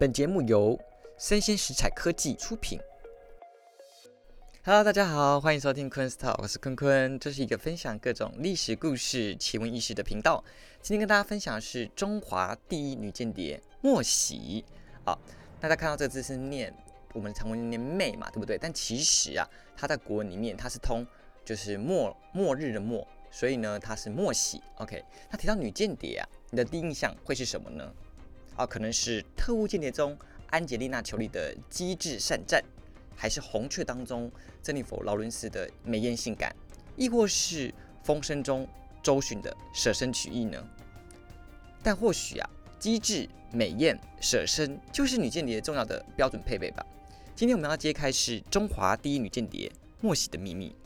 本节目由生鲜食材科技出品。Hello，大家好，欢迎收听昆 Talk，我是坤坤，这是一个分享各种历史故事、奇闻异事的频道。今天跟大家分享的是中华第一女间谍莫喜。好，大家看到这个字是念我们常文念妹嘛，对不对？但其实啊，它在国文里面它是通就是末末日的末，所以呢它是莫喜。OK，那提到女间谍啊，你的第一印象会是什么呢？啊，可能是特务间谍中安吉丽娜·裘丽的机智善战。还是红雀当中珍妮佛·劳伦斯的美艳性感，亦或是风声中周迅的舍身取义呢？但或许啊，机智、美艳、舍身就是女间谍重要的标准配备吧。今天我们要揭开是中华第一女间谍莫喜的秘密。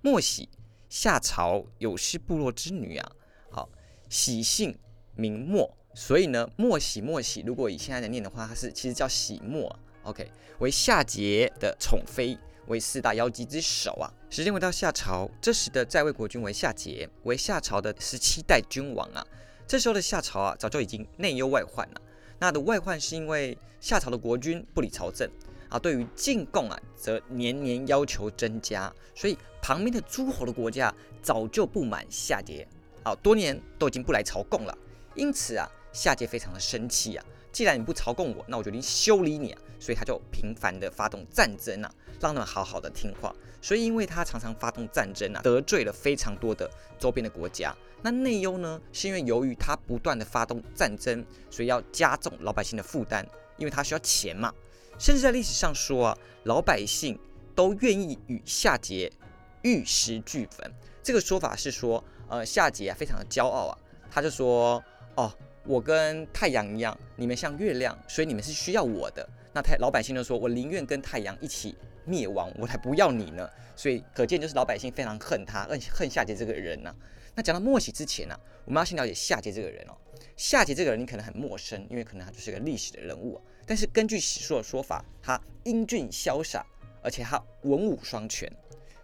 莫喜，夏朝有氏部落之女啊。好，喜姓名莫。所以呢，莫喜莫喜，如果以现在的念的话，它是其实叫喜莫，OK，为夏桀的宠妃，为四大妖姬之首啊。时间回到夏朝，这时的在位国君为夏桀，为夏朝的十七代君王啊。这时候的夏朝啊，早就已经内忧外患了。那的外患是因为夏朝的国君不理朝政啊，对于进贡啊，则年年要求增加，所以旁边的诸侯的国家早就不满夏桀啊，多年都已经不来朝贡了。因此啊。夏桀非常的生气啊！既然你不朝贡我，那我决定修理你啊！所以他就频繁的发动战争啊，让他们好好的听话。所以因为他常常发动战争啊，得罪了非常多的周边的国家。那内忧呢，是因为由于他不断的发动战争，所以要加重老百姓的负担，因为他需要钱嘛。甚至在历史上说啊，老百姓都愿意与夏桀玉石俱焚。这个说法是说，呃，夏桀啊非常的骄傲啊，他就说，哦。我跟太阳一样，你们像月亮，所以你们是需要我的。那太老百姓就说：“我宁愿跟太阳一起灭亡，我才不要你呢。”所以可见就是老百姓非常恨他，恨恨夏桀这个人呢。那讲到莫喜之前呢，我们要先了解夏桀这个人哦。夏桀这个人你可能很陌生，因为可能他就是个历史的人物啊。但是根据史书的说法，他英俊潇洒，而且他文武双全，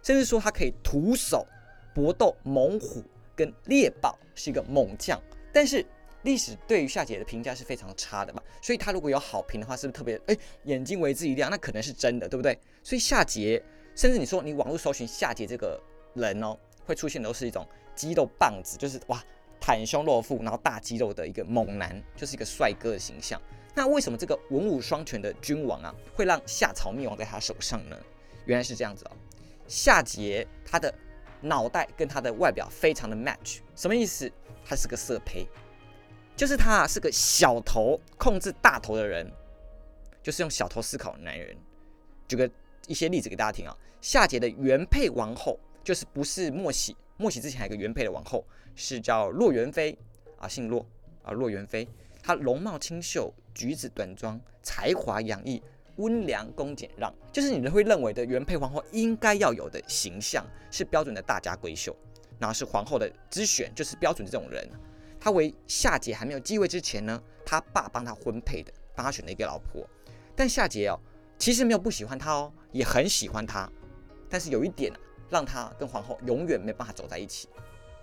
甚至说他可以徒手搏斗猛虎跟猎豹，是一个猛将。但是历史对于夏桀的评价是非常差的嘛，所以他如果有好评的话，是不是特别哎眼睛为之一亮？那可能是真的，对不对？所以夏桀，甚至你说你网络搜寻夏桀这个人哦，会出现都是一种肌肉棒子，就是哇袒胸露腹，然后大肌肉的一个猛男，就是一个帅哥的形象。那为什么这个文武双全的君王啊，会让夏朝灭亡在他手上呢？原来是这样子哦，夏桀他的脑袋跟他的外表非常的 match，什么意思？他是个色胚。就是他是个小头控制大头的人，就是用小头思考的男人。举个一些例子给大家听啊，夏桀的原配王后就是不是莫喜，莫喜之前还有个原配的王后是叫洛元妃啊，姓洛啊，洛元妃。她容貌清秀，举止端庄，才华洋溢，温良恭俭让，就是你们会认为的原配皇后应该要有的形象，是标准的大家闺秀，然后是皇后的之选，就是标准的这种人。他为夏桀还没有继位之前呢，他爸帮他婚配的，帮他选了一个老婆。但夏桀哦，其实没有不喜欢他哦，也很喜欢他。但是有一点啊，让他跟皇后永远没办法走在一起，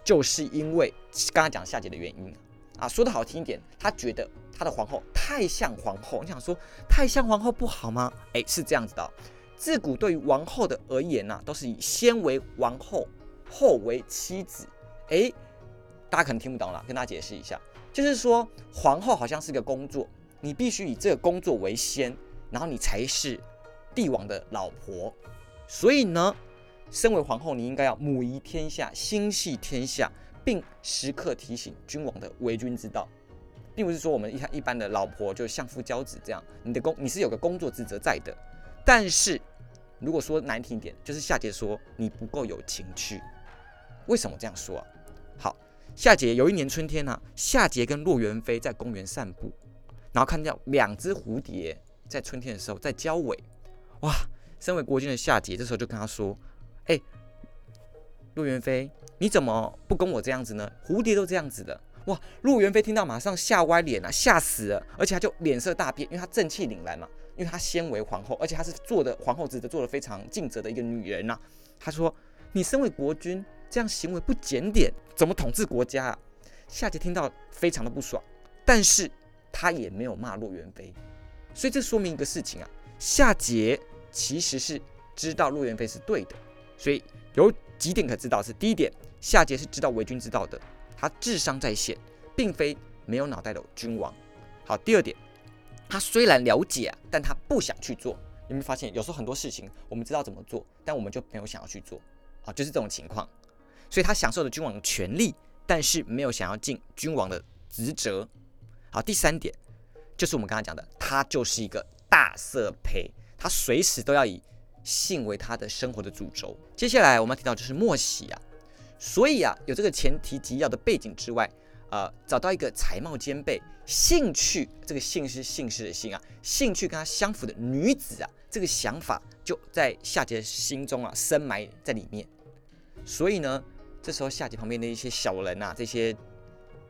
就是因为刚刚讲夏桀的原因啊。说的好听一点，他觉得他的皇后太像皇后。你想说太像皇后不好吗？哎，是这样子的。自古对于王后的而言呢，都是以先为王后，后为妻子。哎。大家可能听不懂了，跟大家解释一下，就是说皇后好像是个工作，你必须以这个工作为先，然后你才是帝王的老婆。所以呢，身为皇后，你应该要母仪天下，心系天下，并时刻提醒君王的为君之道，并不是说我们一一般的老婆就相夫教子这样，你的工你是有个工作职责在的。但是如果说难听一点，就是夏杰说你不够有情趣。为什么这样说啊？好。夏杰有一年春天呢，夏杰跟洛元飞在公园散步，然后看到两只蝴蝶在春天的时候在交尾。哇！身为国君的夏杰这时候就跟他说：“哎，洛元飞，你怎么不跟我这样子呢？蝴蝶都这样子的。”哇！洛元妃听到马上吓歪脸啊，吓死了，而且他就脸色大变，因为她正气凛然嘛，因为她先为皇后，而且她是做的皇后职责做的非常尽责的一个女人呐。她说：“你身为国君。”这样行为不检点，怎么统治国家啊？夏桀听到非常的不爽，但是他也没有骂骆元妃，所以这说明一个事情啊，夏桀其实是知道骆元妃是对的，所以有几点可知道是：第一点，夏桀是知道为君之道的，他智商在线，并非没有脑袋的君王。好，第二点，他虽然了解，但他不想去做。有没有发现，有时候很多事情我们知道怎么做，但我们就没有想要去做啊，就是这种情况。所以他享受了君王的权利，但是没有想要尽君王的职责。好，第三点就是我们刚才讲的，他就是一个大色胚，他随时都要以性为他的生活的主轴。接下来我们要提到就是莫喜啊，所以啊，有这个前提及要的背景之外。呃，找到一个才貌兼备、兴趣这个姓是姓氏的姓啊，兴趣跟他相符的女子啊，这个想法就在夏桀心中啊深埋在里面。所以呢，这时候夏桀旁边的一些小人呐，这些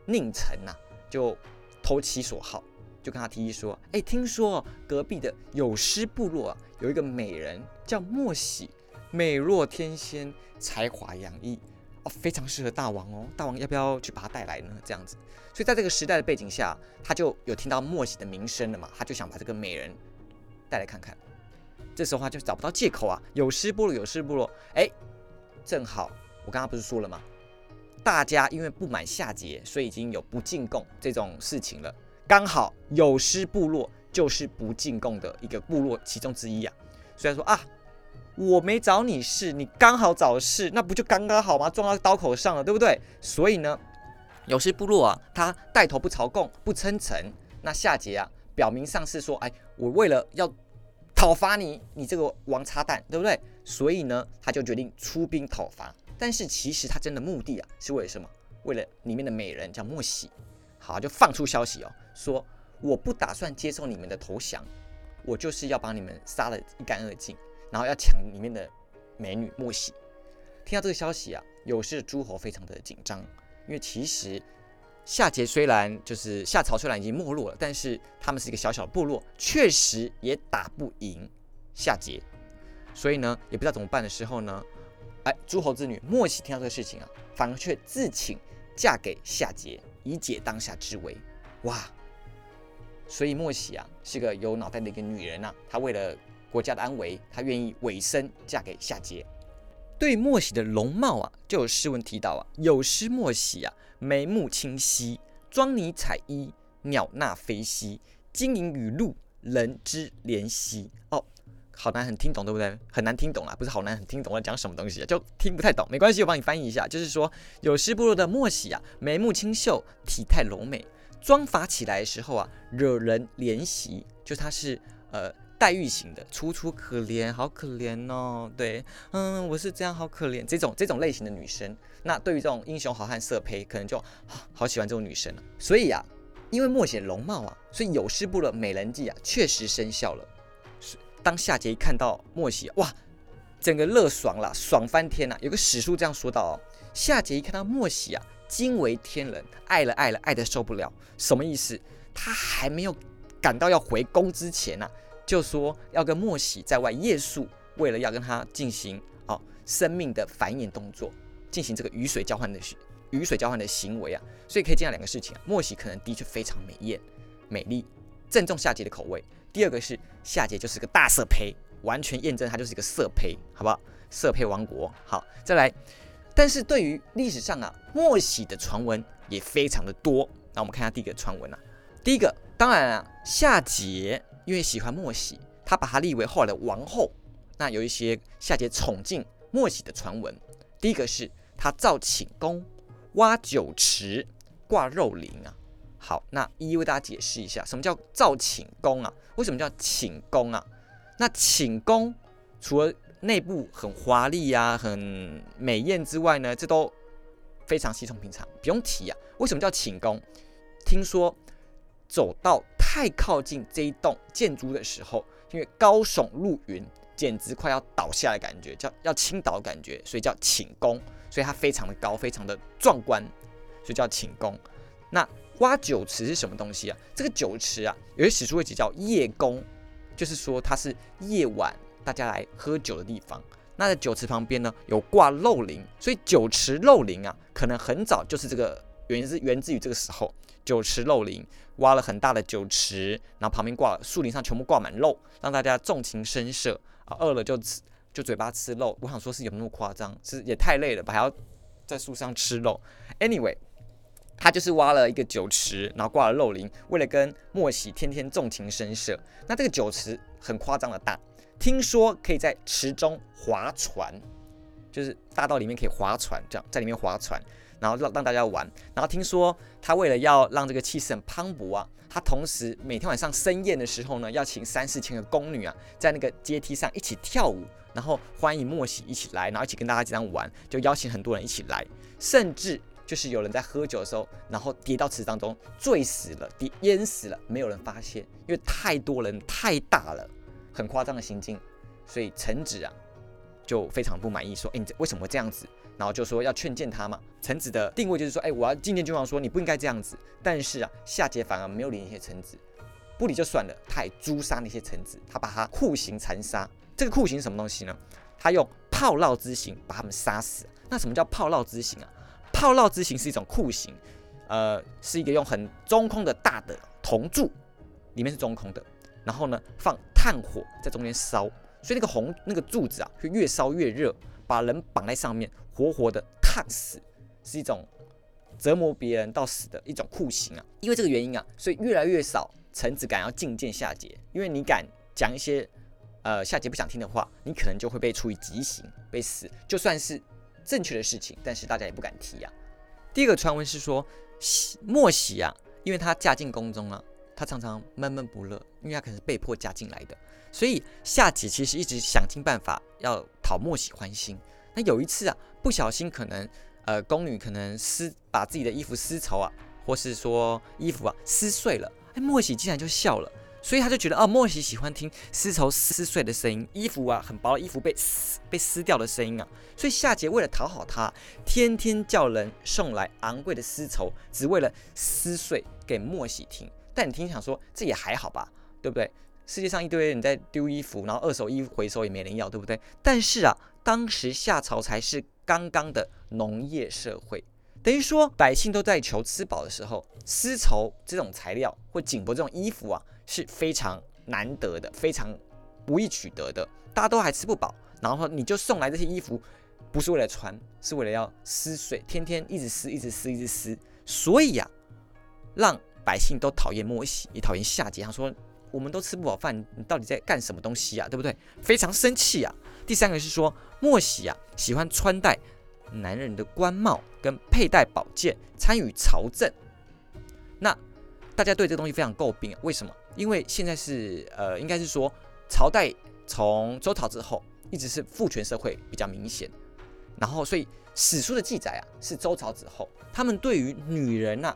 佞臣呐，就投其所好，就跟他提议说：“哎，听说隔壁的有失部落啊，有一个美人叫莫喜，美若天仙，才华洋溢。”哦，非常适合大王哦，大王要不要去把他带来呢？这样子，所以在这个时代的背景下，他就有听到莫喜的名声了嘛，他就想把这个美人带来看看。这时候他就找不到借口啊，有失部落，有失部落，哎，正好我刚刚不是说了吗？大家因为不满夏桀，所以已经有不进贡这种事情了。刚好有失部落就是不进贡的一个部落其中之一啊，虽然说啊。我没找你事，你刚好找事，那不就刚刚好吗？撞到刀口上了，对不对？所以呢，有些部落啊，他带头不朝贡，不称臣。那夏桀啊，表明上是说，哎，我为了要讨伐你，你这个王八蛋，对不对？所以呢，他就决定出兵讨伐。但是其实他真的目的啊，是为了什么？为了里面的美人叫莫喜。好，就放出消息哦，说我不打算接受你们的投降，我就是要把你们杀得一干二净。然后要抢里面的美女莫喜，听到这个消息啊，有事诸侯非常的紧张，因为其实夏桀虽然就是夏朝虽然已经没落了，但是他们是一个小小的部落，确实也打不赢夏桀，所以呢也不知道怎么办的时候呢，哎，诸侯之女莫喜听到这个事情啊，反而却自请嫁给夏桀，以解当下之围。哇，所以莫喜啊是个有脑袋的一个女人呐，她为了。国家的安危，她愿意委身嫁给夏桀。对莫喜的容貌啊，就有诗文提到啊：“有诗莫喜啊，眉目清晰，妆泥彩衣，鸟纳飞兮，金银雨露，人之怜惜。”哦，好难很听懂，对不对？很难听懂啊，不是好难很听懂在讲什么东西，就听不太懂。没关系，我帮你翻译一下，就是说有诗部落的莫喜啊，眉目清秀，体态柔美，妆发起来的时候啊，惹人怜惜，就他是呃。黛玉型的，楚楚可怜，好可怜哦。对，嗯，我是这样，好可怜。这种这种类型的女生，那对于这种英雄好汉色胚，可能就好喜欢这种女生了。所以啊，因为莫显容貌啊，所以有失部的美人计啊，确实生效了。当夏桀一看到莫喜，哇，整个乐爽了，爽翻天了。有个史书这样说到哦，夏桀一看到莫喜啊，惊为天人，爱了爱了，爱的受不了。什么意思？他还没有赶到要回宫之前呢。就说要跟莫喜在外夜宿，为了要跟他进行哦生命的繁衍动作，进行这个雨水交换的雨水交换的行为啊，所以可以见到两个事情啊，莫喜可能的确非常美艳、美丽，正中夏桀的口味。第二个是夏桀就是个大色胚，完全验证他就是一个色胚，好不好？色胚王国。好，再来，但是对于历史上啊，莫喜的传闻也非常的多。那我们看一下第一个传闻啊，第一个当然啊，夏桀。因为喜欢莫喜，他把她立为后来的王后。那有一些夏桀宠敬莫喜的传闻。第一个是他造寝宫、挖酒池、挂肉林啊。好，那一一为大家解释一下，什么叫造寝宫啊？为什么叫寝宫啊？那寝宫除了内部很华丽啊、很美艳之外呢，这都非常稀松平常，不用提啊。为什么叫寝宫？听说走到。太靠近这一栋建筑的时候，因为高耸入云，简直快要倒下的感觉，叫要倾倒的感觉，所以叫寝宫。所以它非常的高，非常的壮观，所以叫寝宫。那挖酒池是什么东西啊？这个酒池啊，有些史书会写叫夜宫，就是说它是夜晚大家来喝酒的地方。那在酒池旁边呢，有挂漏铃，所以酒池漏铃啊，可能很早就是这个源自源自于这个时候，酒池肉林，挖了很大的酒池，然后旁边挂树林上全部挂满肉，让大家纵情声色啊，饿了就吃就嘴巴吃肉。我想说是有那么夸张，是也太累了吧，还要在树上吃肉。Anyway，他就是挖了一个酒池，然后挂了肉林，为了跟莫喜天天纵情声色。那这个酒池很夸张的大，听说可以在池中划船，就是大道里面可以划船，这样在里面划船。然后让让大家玩，然后听说他为了要让这个气势很磅礴啊，他同时每天晚上深宴的时候呢，要请三四千个宫女啊，在那个阶梯上一起跳舞，然后欢迎莫喜一起来，然后一起跟大家这样玩，就邀请很多人一起来，甚至就是有人在喝酒的时候，然后跌到池当中醉死了，跌淹死了，没有人发现，因为太多人太大了，很夸张的行径，所以臣子啊就非常不满意，说：哎，你为什么会这样子？然后就说要劝谏他嘛。臣子的定位就是说，哎，我要觐见君王，说你不应该这样子。但是啊，夏桀反而没有理那些臣子，不理就算了，他还诛杀那些臣子，他把他酷刑残杀。这个酷刑是什么东西呢？他用炮烙之刑把他们杀死。那什么叫炮烙之刑啊？炮烙之刑是一种酷刑，呃，是一个用很中空的大的铜柱，里面是中空的，然后呢放炭火在中间烧，所以那个红那个柱子啊，会越烧越热。把人绑在上面，活活的烫死，是一种折磨别人到死的一种酷刑啊！因为这个原因啊，所以越来越少臣子敢要觐见夏桀，因为你敢讲一些呃夏桀不想听的话，你可能就会被处以极刑，被死。就算是正确的事情，但是大家也不敢提啊。第一个传闻是说，莫喜啊，因为她嫁进宫中啊，他常常闷闷不乐，因为他可能是被迫嫁进来的。所以夏桀其实一直想尽办法要讨莫喜欢心。那有一次啊，不小心可能呃宫女可能撕把自己的衣服丝绸啊，或是说衣服啊撕碎了，哎莫喜竟然就笑了。所以他就觉得哦莫喜喜欢听丝绸撕碎的声音，衣服啊很薄的衣服被撕被撕掉的声音啊。所以夏桀为了讨好他，天天叫人送来昂贵的丝绸，只为了撕碎给莫喜听。但你听想说这也还好吧，对不对？世界上一堆人在丢衣服，然后二手衣服回收也没人要，对不对？但是啊，当时夏朝才是刚刚的农业社会，等于说百姓都在求吃饱的时候，丝绸这种材料或锦帛这种衣服啊是非常难得的，非常不易取得的，大家都还吃不饱，然后你就送来这些衣服，不是为了穿，是为了要撕碎，天天一直撕，一直撕，一直撕，所以呀，让百姓都讨厌莫喜，也讨厌夏桀，他说。我们都吃不饱饭，你到底在干什么东西啊？对不对？非常生气啊！第三个是说，莫喜啊喜欢穿戴男人的官帽跟佩戴宝剑，参与朝政。那大家对这东西非常诟病啊？为什么？因为现在是呃，应该是说朝代从周朝之后一直是父权社会比较明显，然后所以史书的记载啊是周朝之后，他们对于女人呐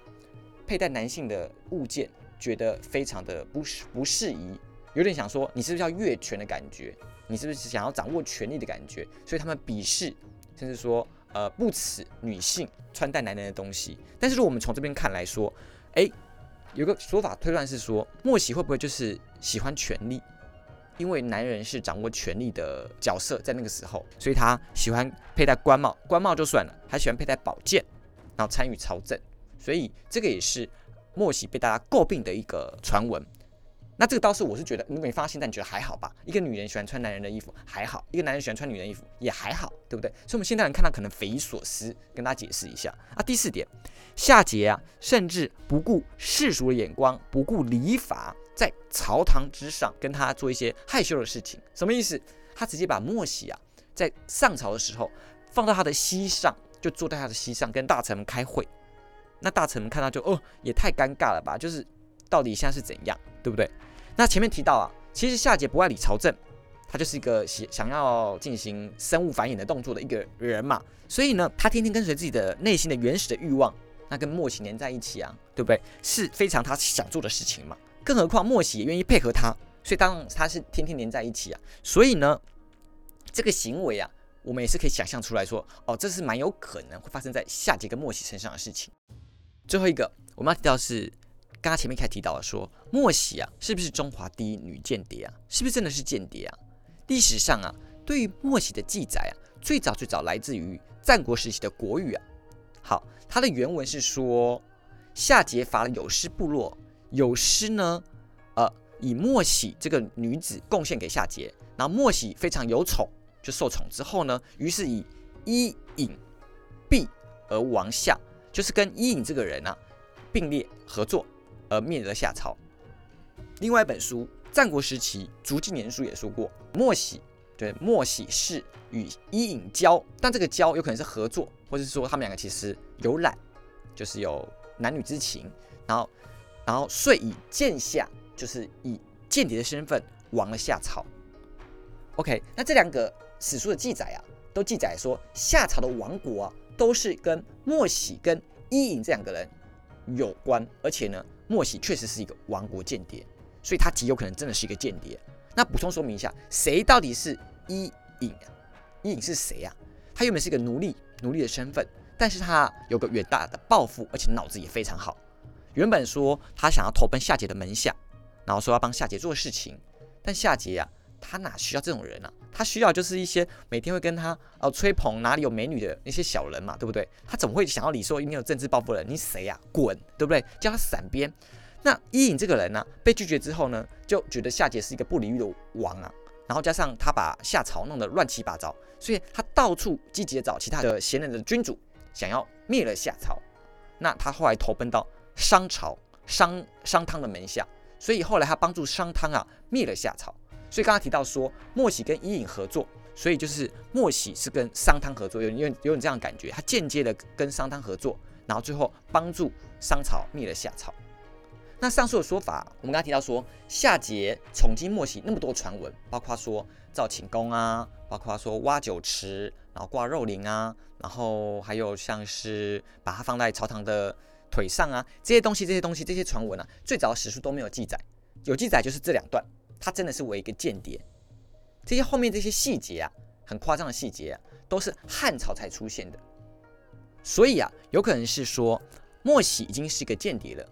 佩戴男性的物件。觉得非常的不适不适宜，有点想说你是不是要越权的感觉，你是不是想要掌握权力的感觉，所以他们鄙视，甚至说呃不耻女性穿戴男人的东西。但是如果我们从这边看来说，哎，有个说法推断是说，莫喜会不会就是喜欢权力？因为男人是掌握权力的角色，在那个时候，所以他喜欢佩戴官帽，官帽就算了，还喜欢佩戴宝剑，然后参与朝政，所以这个也是。莫喜被大家诟病的一个传闻，那这个倒是我是觉得你没发现，但你觉得还好吧？一个女人喜欢穿男人的衣服还好，一个男人喜欢穿女人衣服也还好，对不对？所以我们现代人看到可能匪夷所思，跟大家解释一下啊。第四点，夏桀啊，甚至不顾世俗的眼光，不顾礼法，在朝堂之上跟他做一些害羞的事情，什么意思？他直接把莫喜啊，在上朝的时候放到他的膝上，就坐在他的膝上跟大臣们开会。那大臣们看到就哦，也太尴尬了吧？就是到底现在是怎样，对不对？那前面提到啊，其实夏桀不爱理朝政，他就是一个想想要进行生物繁衍的动作的一个人嘛。所以呢，他天天跟随自己的内心的原始的欲望，那跟莫喜连在一起啊，对不对？是非常他想做的事情嘛。更何况莫喜也愿意配合他，所以当他是天天连在一起啊。所以呢，这个行为啊，我们也是可以想象出来说，哦，这是蛮有可能会发生在夏桀跟莫喜身上的事情。最后一个我们要提到是，刚刚前面开始提到了说，莫喜啊，是不是中华第一女间谍啊？是不是真的是间谍啊？历史上啊，对于莫喜的记载啊，最早最早来自于战国时期的国语啊，好，它的原文是说，夏桀伐了有失部落，有失呢，呃，以莫喜这个女子贡献给夏桀，然后莫喜非常有宠，就受宠之后呢，于是以伊尹毕而亡夏，就是跟伊尹这个人啊并列合作而灭了夏朝。另外一本书《战国时期竹记年书》也说过，莫喜对莫喜是与伊尹交，但这个交有可能是合作，或者是说他们两个其实有染，就是有男女之情。然后，然后遂以剑下，就是以间谍的身份亡了夏朝。OK，那这两个史书的记载啊，都记载说夏朝的亡国啊，都是跟莫喜跟伊尹这两个人有关，而且呢，莫喜确实是一个亡国间谍，所以他极有可能真的是一个间谍。那补充说明一下，谁到底是伊尹？伊尹是谁啊？他原本是一个奴隶，奴隶的身份，但是他有个远大的抱负，而且脑子也非常好。原本说他想要投奔夏桀的门下，然后说要帮夏桀做事情，但夏桀呀，他哪需要这种人啊？他需要就是一些每天会跟他哦吹捧哪里有美女的那些小人嘛，对不对？他怎么会想要你说你有政治抱负的人？你谁呀？滚，对不对？叫他闪边。那伊尹这个人呢，被拒绝之后呢，就觉得夏桀是一个不理喻的王啊。然后加上他把夏朝弄得乱七八糟，所以他到处积极的找其他的贤能的君主，想要灭了夏朝。那他后来投奔到商朝商商汤的门下，所以后来他帮助商汤啊灭了夏朝。所以刚刚提到说莫喜跟伊尹合作，所以就是莫喜是跟商汤合作，有有有点这样感觉，他间接的跟商汤合作，然后最后帮助商朝灭了夏朝。那上述的说法，我们刚刚提到说夏桀宠姬莫喜那么多传闻，包括说造寝宫啊，包括说挖酒池，然后挂肉灵啊，然后还有像是把它放在朝堂的腿上啊，这些东西，这些东西，这些传闻啊，最早史书都没有记载，有记载就是这两段，他真的是为一个间谍。这些后面这些细节啊，很夸张的细节啊，都是汉朝才出现的，所以啊，有可能是说莫喜已经是一个间谍了。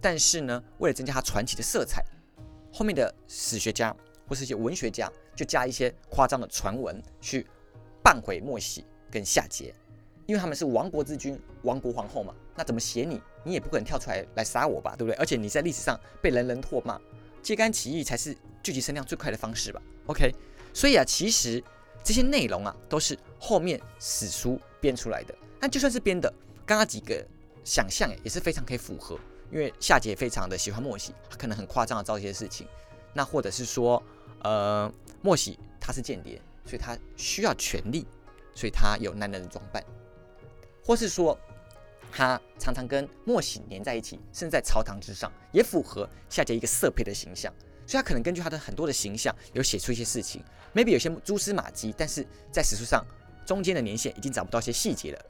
但是呢，为了增加他传奇的色彩，后面的史学家或是一些文学家就加一些夸张的传闻去扮回莫喜跟夏桀，因为他们是亡国之君、亡国皇后嘛，那怎么写你，你也不可能跳出来来杀我吧，对不对？而且你在历史上被人人唾骂，揭竿起义才是聚集声量最快的方式吧？OK，所以啊，其实这些内容啊都是后面史书编出来的，但就算是编的，刚刚几个想象也是非常可以符合。因为夏桀非常的喜欢莫喜，他可能很夸张的造一些事情，那或者是说，呃，莫喜他是间谍，所以他需要权力，所以他有男人的装扮，或是说他常常跟莫喜黏在一起，甚至在朝堂之上，也符合夏桀一个色胚的形象，所以他可能根据他的很多的形象，有写出一些事情，maybe 有些蛛丝马迹，但是在史书上中间的年限已经找不到一些细节了。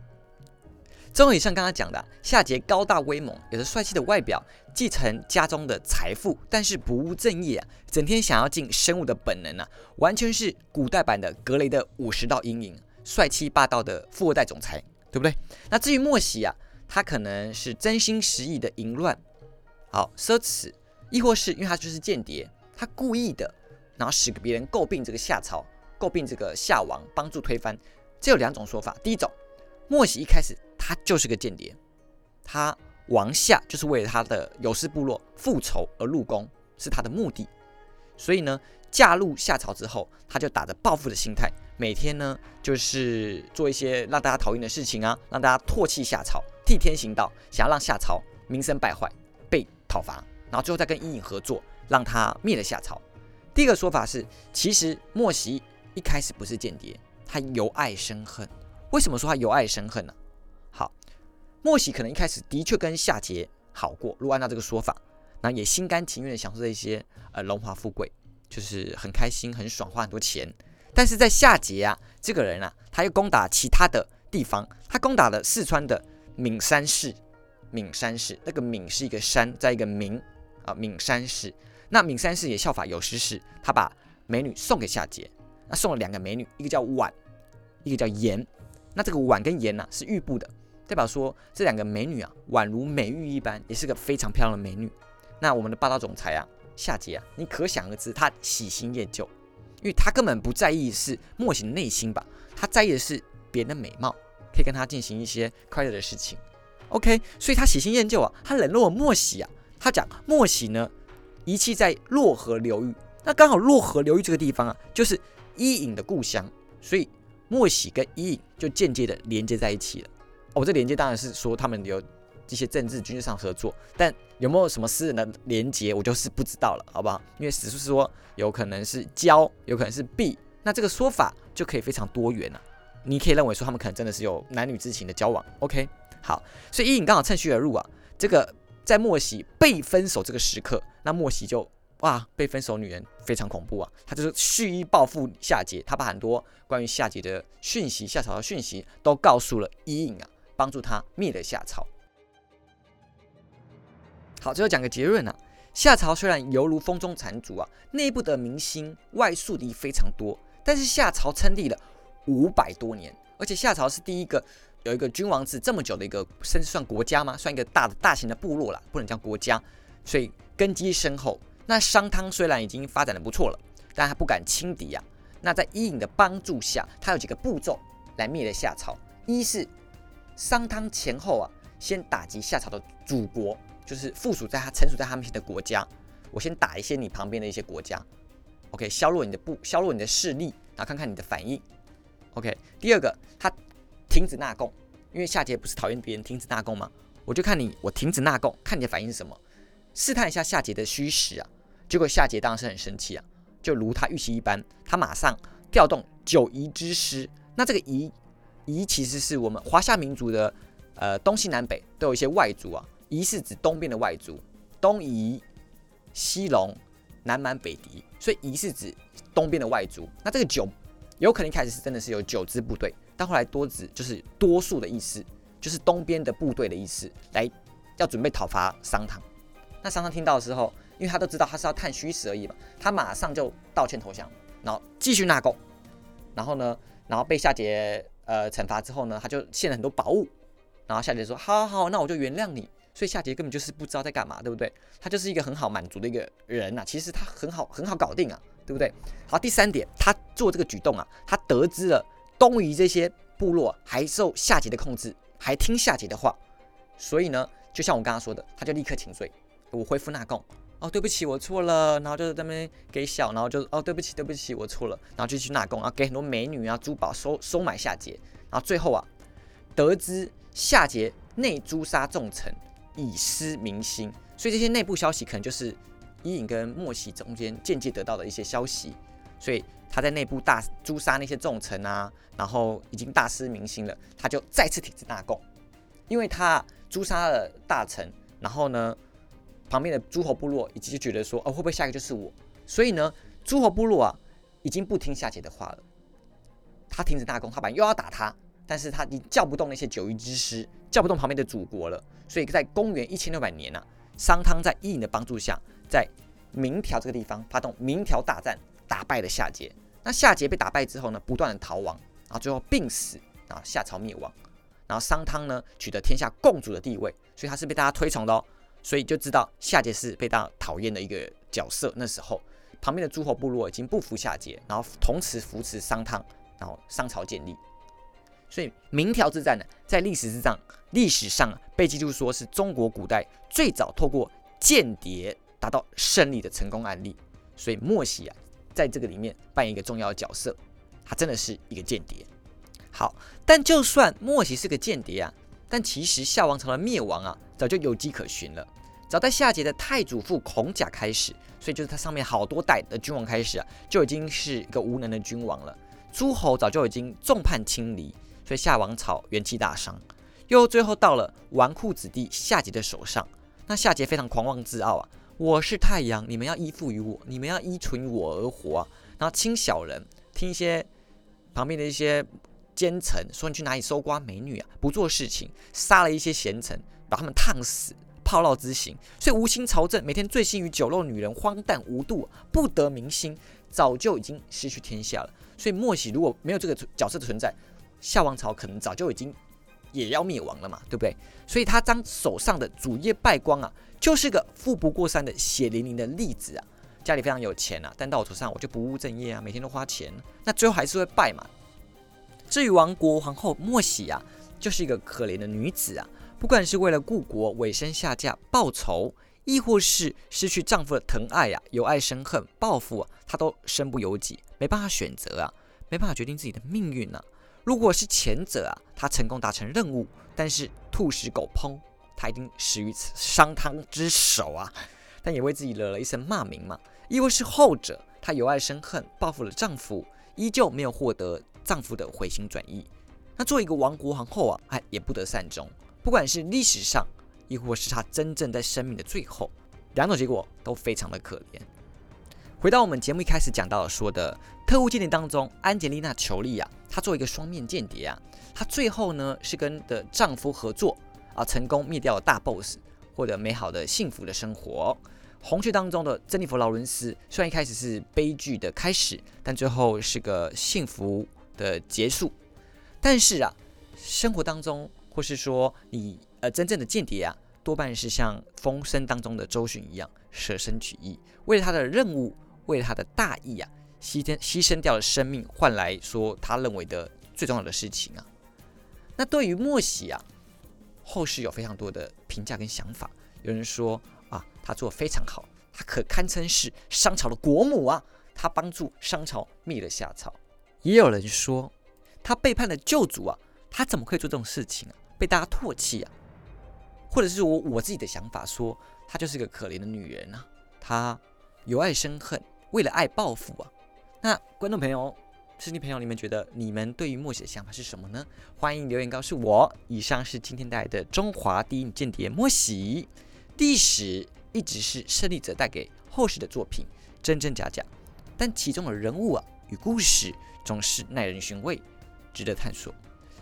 综合以上刚刚讲的，夏桀高大威猛，有着帅气的外表，继承家中的财富，但是不务正业啊，整天想要尽生物的本能啊，完全是古代版的格雷的五十道阴影，帅气霸道的富二代总裁，对不对？那至于莫喜啊，他可能是真心实意的淫乱，好奢侈，亦或是因为他就是间谍，他故意的，然后使别人诟病这个夏朝，诟病这个夏王，帮助推翻。这有两种说法，第一种，莫喜一开始。他就是个间谍，他王夏就是为了他的有失部落复仇而入宫，是他的目的。所以呢，嫁入夏朝之后，他就打着报复的心态，每天呢就是做一些让大家讨厌的事情啊，让大家唾弃夏朝，替天行道，想要让夏朝名声败坏，被讨伐，然后最后再跟伊尹合作，让他灭了夏朝。第一个说法是，其实莫喜一开始不是间谍，他由爱生恨。为什么说他由爱生恨呢？好莫喜可能一开始的确跟夏桀好过，如果按照这个说法，那也心甘情愿的享受这些呃荣华富贵，就是很开心、很爽，花很多钱。但是在夏桀啊这个人啊，他又攻打其他的地方，他攻打了四川的岷山市。岷山市那个岷是一个山，在一个岷啊，岷山市。那岷山市也效法有失氏，他把美女送给夏桀，那送了两个美女，一个叫婉，一个叫颜。那这个婉跟颜呢是玉部的。代表说这两个美女啊，宛如美玉一般，也是个非常漂亮的美女。那我们的霸道总裁啊，夏桀啊，你可想而知，他喜新厌旧，因为他根本不在意是莫喜的内心吧，他在意的是别人的美貌，可以跟他进行一些快乐的事情。OK，所以他喜新厌旧啊，他冷落了莫喜啊。他讲莫喜呢遗弃在洛河流域，那刚好洛河流域这个地方啊，就是伊尹的故乡，所以莫喜跟伊尹就间接的连接在一起了。哦，这连接当然是说他们有一些政治军事上合作，但有没有什么私人的连接，我就是不知道了，好不好？因为史书说有可能是交，有可能是避，那这个说法就可以非常多元了。你可以认为说他们可能真的是有男女之情的交往。OK，好，所以伊尹刚好趁虚而入啊，这个。在莫喜被分手这个时刻，那莫喜就哇，被分手女人非常恐怖啊！他就是蓄意报复夏桀，他把很多关于夏桀的讯息、夏朝的讯息都告诉了伊尹啊，帮助他灭了夏朝。好，最后讲个结论啊，夏朝虽然犹如风中残烛啊，内部的民心外宿敌非常多，但是夏朝称帝了五百多年，而且夏朝是第一个。有一个君王制这么久的一个，甚至算国家吗？算一个大的大型的部落了，不能叫国家，所以根基深厚。那商汤虽然已经发展的不错了，但他不敢轻敌呀。那在伊尹的帮助下，他有几个步骤来灭了夏朝。一是商汤前后啊，先打击夏朝的祖国，就是附属在他、臣属在他们的国家。我先打一些你旁边的一些国家，OK，削弱你的部，削弱你的势力，然后看看你的反应。OK，第二个他。停止纳贡，因为夏桀不是讨厌别人停止纳贡吗？我就看你，我停止纳贡，看你的反应是什么，试探一下夏桀的虚实啊。结果夏桀当然是很生气啊，就如他预期一般，他马上调动九夷之师。那这个夷夷其实是我们华夏民族的，呃，东西南北都有一些外族啊。夷是指东边的外族，东夷、西戎、南蛮、北狄，所以夷是指东边的外族。那这个九有可能一开始是真的是有九支部队。但后来多指就是多数的意思，就是东边的部队的意思，来要准备讨伐商汤。那商汤听到的时候，因为他都知道他是要探虚实而已嘛，他马上就道歉投降，然后继续纳贡。然后呢，然后被夏桀呃惩罚之后呢，他就献了很多宝物。然后夏桀说：好好好，那我就原谅你。所以夏桀根本就是不知道在干嘛，对不对？他就是一个很好满足的一个人呐。其实他很好很好搞定啊，对不对？好，第三点，他做这个举动啊，他得知了。东夷这些部落还受夏桀的控制，还听夏桀的话，所以呢，就像我刚刚说的，他就立刻请罪，我恢复纳贡。哦，对不起，我错了。然后就在那边给小，然后就哦，对不起，对不起，我错了。然后就去纳贡，然后给很多美女啊、珠宝收收买夏桀。然后最后啊，得知夏桀内诛杀重臣，以失民心。所以这些内部消息可能就是伊尹跟莫喜中间间接得到的一些消息。所以他在内部大诛杀那些重臣啊，然后已经大失民心了，他就再次停止纳贡，因为他诛杀了大臣，然后呢，旁边的诸侯部落以及就觉得说，哦，会不会下一个就是我？所以呢，诸侯部落啊，已经不听夏桀的话了，他停止纳贡，他本来又要打他，但是他已经叫不动那些九夷之师，叫不动旁边的祖国了，所以在公元一千六百年啊，商汤在伊尹的帮助下，在明条这个地方发动明条大战。打败了夏桀，那夏桀被打败之后呢，不断的逃亡，然后最后病死，然后夏朝灭亡，然后商汤呢取得天下共主的地位，所以他是被大家推崇的哦，所以就知道夏桀是被大家讨厌的一个角色。那时候旁边的诸侯部落已经不服夏桀，然后同时扶持商汤，然后商朝建立。所以明条之战呢，在历史之上，历史上被记录说是中国古代最早透过间谍达到胜利的成功案例。所以莫喜啊。在这个里面扮演一个重要角色，他真的是一个间谍。好，但就算莫喜是个间谍啊，但其实夏王朝的灭亡啊，早就有迹可循了。早在夏桀的太祖父孔甲开始，所以就是他上面好多代的君王开始啊，就已经是一个无能的君王了。诸侯早就已经众叛亲离，所以夏王朝元气大伤。又最后到了纨绔子弟夏桀的手上，那夏桀非常狂妄自傲啊。我是太阳，你们要依附于我，你们要依存于我而活啊！然后轻小人，听一些旁边的一些奸臣说你去哪里搜刮美女啊，不做事情，杀了一些贤臣，把他们烫死，炮烙之刑。所以无心朝政，每天醉心于酒肉女人，荒诞无度，不得民心，早就已经失去天下了。所以莫喜如果没有这个角色的存在，夏王朝可能早就已经也要灭亡了嘛，对不对？所以他将手上的主业败光啊！就是个富不过三的血淋淋的例子啊！家里非常有钱啊，但到我头上我就不务正业啊，每天都花钱，那最后还是会败嘛。至于亡国皇后莫喜啊，就是一个可怜的女子啊，不管是为了故国委身下嫁报仇，亦或是失去丈夫的疼爱啊，由爱生恨报复啊，她都身不由己，没办法选择啊，没办法决定自己的命运呢。如果是前者啊，她成功达成任务，但是兔死狗烹，她一定死于商汤之手啊，但也为自己惹了一身骂名嘛。亦或是后者，她由爱生恨报复了丈夫，依旧没有获得丈夫的回心转意。那做一个亡国皇后啊，哎，也不得善终。不管是历史上，亦或是她真正在生命的最后，两种结果都非常的可怜。回到我们节目一开始讲到说的特务间谍当中，安吉丽娜·裘丽啊，她作为一个双面间谍啊，她最后呢是跟的丈夫合作啊，成功灭掉了大 boss，获得美好的幸福的生活。红雀当中的珍妮弗·劳伦斯，虽然一开始是悲剧的开始，但最后是个幸福的结束。但是啊，生活当中，或是说你呃真正的间谍啊，多半是像《风声》当中的周迅一样舍身取义，为了他的任务，为了他的大义啊，牺牲牺牲掉了生命，换来说他认为的最重要的事情啊。那对于莫喜啊，后世有非常多的评价跟想法。有人说啊，他做非常好，他可堪称是商朝的国母啊，他帮助商朝灭了夏朝。也有人说。他背叛了旧主啊，他怎么可以做这种事情啊？被大家唾弃啊，或者是我我自己的想法说，她就是个可怜的女人啊，她由爱生恨，为了爱报复啊。那观众朋友、视听朋友，你们觉得你们对于默喜的想法是什么呢？欢迎留言告诉我。以上是今天带来的中华第一女间谍默喜，历史一直是胜利者带给后世的作品，真真假假，但其中的人物啊与故事总是耐人寻味。值得探索。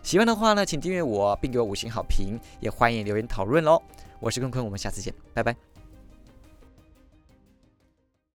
喜欢的话呢，请订阅我，并给我五星好评，也欢迎留言讨论喽。我是坤坤，我们下次见，拜拜。